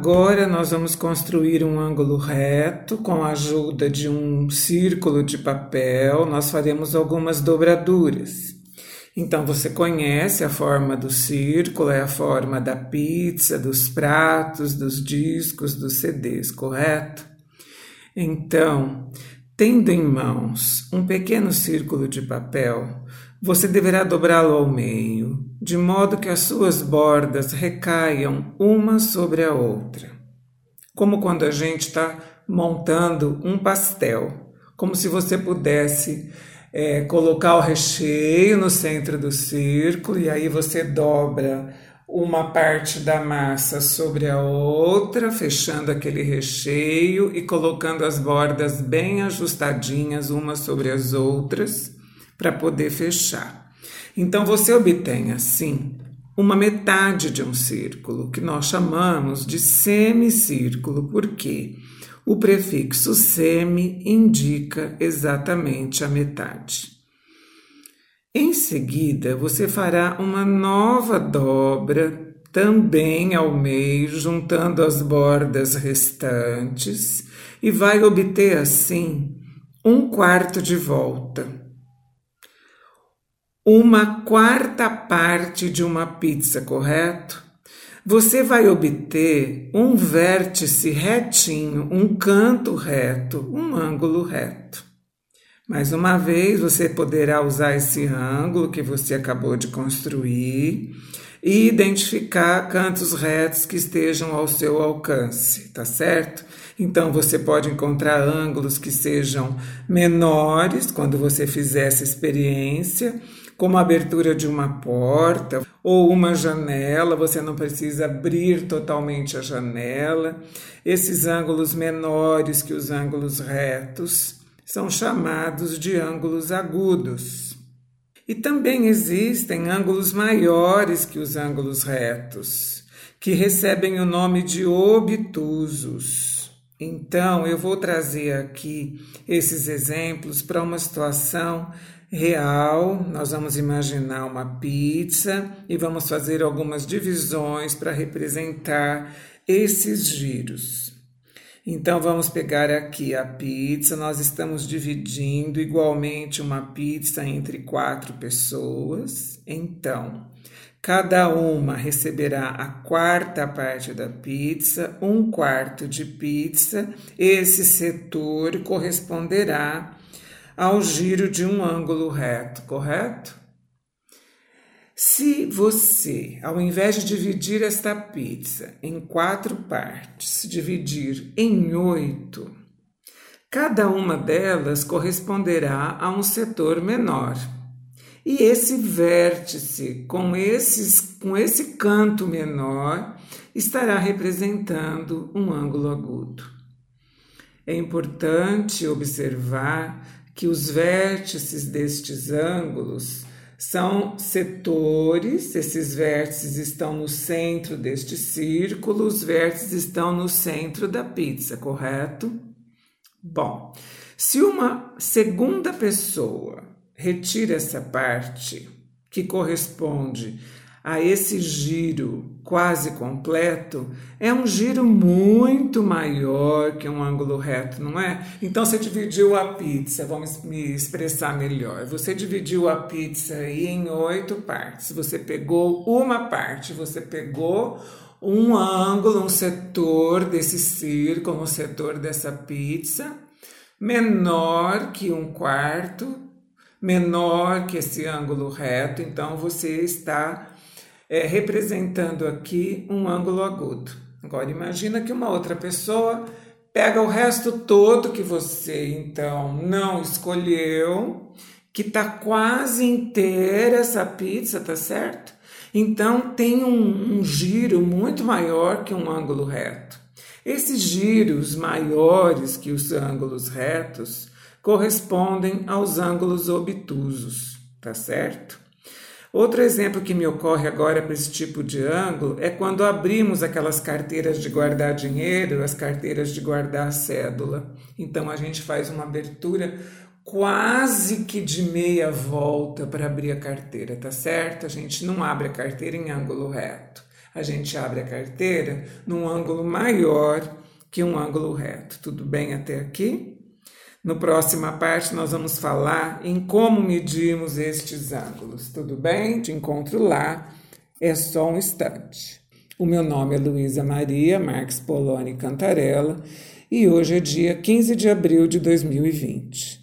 Agora nós vamos construir um ângulo reto com a ajuda de um círculo de papel. Nós faremos algumas dobraduras. Então você conhece a forma do círculo, é a forma da pizza, dos pratos, dos discos, dos CDs, correto? Então, tendo em mãos um pequeno círculo de papel, você deverá dobrá-lo ao meio, de modo que as suas bordas recaiam uma sobre a outra. Como quando a gente está montando um pastel, como se você pudesse é, colocar o recheio no centro do círculo e aí você dobra uma parte da massa sobre a outra, fechando aquele recheio e colocando as bordas bem ajustadinhas umas sobre as outras para poder fechar. Então você obtém assim uma metade de um círculo, que nós chamamos de semicírculo, porque o prefixo semi indica exatamente a metade. Em seguida, você fará uma nova dobra também ao meio, juntando as bordas restantes, e vai obter assim um quarto de volta uma quarta parte de uma pizza, correto? Você vai obter um vértice retinho, um canto reto, um ângulo reto. Mais uma vez, você poderá usar esse ângulo que você acabou de construir e identificar cantos retos que estejam ao seu alcance, tá certo? Então você pode encontrar ângulos que sejam menores quando você fizer essa experiência como a abertura de uma porta ou uma janela, você não precisa abrir totalmente a janela. Esses ângulos menores que os ângulos retos são chamados de ângulos agudos. E também existem ângulos maiores que os ângulos retos, que recebem o nome de obtusos. Então, eu vou trazer aqui esses exemplos para uma situação real, nós vamos imaginar uma pizza e vamos fazer algumas divisões para representar esses giros. Então vamos pegar aqui a pizza, nós estamos dividindo igualmente uma pizza entre quatro pessoas. Então, cada uma receberá a quarta parte da pizza, um quarto de pizza. Esse setor corresponderá ao giro de um ângulo reto, correto? Se você, ao invés de dividir esta pizza em quatro partes, dividir em oito, cada uma delas corresponderá a um setor menor. E esse vértice com, esses, com esse canto menor estará representando um ângulo agudo. É importante observar que os vértices destes ângulos são setores, esses vértices estão no centro deste círculo, os vértices estão no centro da pizza, correto? Bom, se uma segunda pessoa retira essa parte que corresponde a esse giro quase completo, é um giro muito maior que um ângulo reto, não é? Então você dividiu a pizza, vamos me expressar melhor. Você dividiu a pizza em oito partes. Você pegou uma parte, você pegou um ângulo, um setor desse círculo, um setor dessa pizza, menor que um quarto, menor que esse ângulo reto, então você está é, representando aqui um ângulo agudo. Agora imagina que uma outra pessoa pega o resto todo que você então não escolheu, que tá quase inteira essa pizza, tá certo? Então tem um, um giro muito maior que um ângulo reto. Esses giros maiores que os ângulos retos correspondem aos ângulos obtusos, tá certo? Outro exemplo que me ocorre agora para esse tipo de ângulo é quando abrimos aquelas carteiras de guardar dinheiro, as carteiras de guardar cédula. Então a gente faz uma abertura quase que de meia volta para abrir a carteira, tá certo? A gente não abre a carteira em ângulo reto. A gente abre a carteira num ângulo maior que um ângulo reto. Tudo bem até aqui? No próxima parte, nós vamos falar em como medimos estes ângulos. Tudo bem? Te encontro lá. É só um instante. O meu nome é Luísa Maria Marques Poloni Cantarella e hoje é dia 15 de abril de 2020.